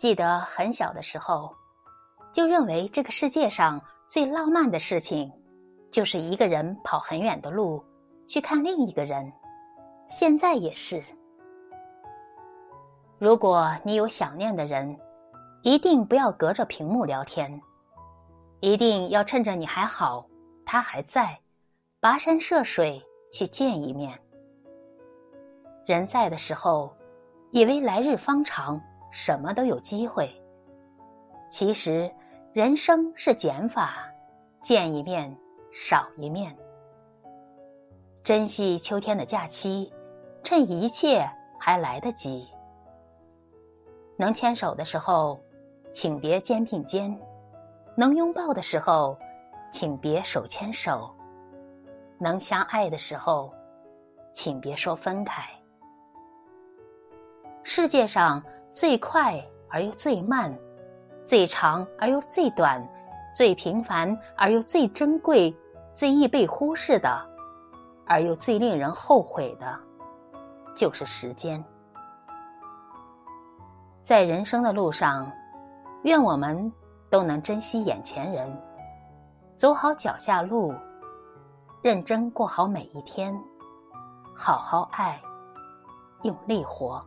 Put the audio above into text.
记得很小的时候，就认为这个世界上最浪漫的事情，就是一个人跑很远的路去看另一个人。现在也是。如果你有想念的人，一定不要隔着屏幕聊天，一定要趁着你还好，他还在，跋山涉水去见一面。人在的时候，以为来日方长。什么都有机会。其实，人生是减法，见一面少一面。珍惜秋天的假期，趁一切还来得及。能牵手的时候，请别肩并肩；能拥抱的时候，请别手牵手；能相爱的时候，请别说分开。世界上。最快而又最慢，最长而又最短，最平凡而又最珍贵，最易被忽视的，而又最令人后悔的，就是时间。在人生的路上，愿我们都能珍惜眼前人，走好脚下路，认真过好每一天，好好爱，用力活。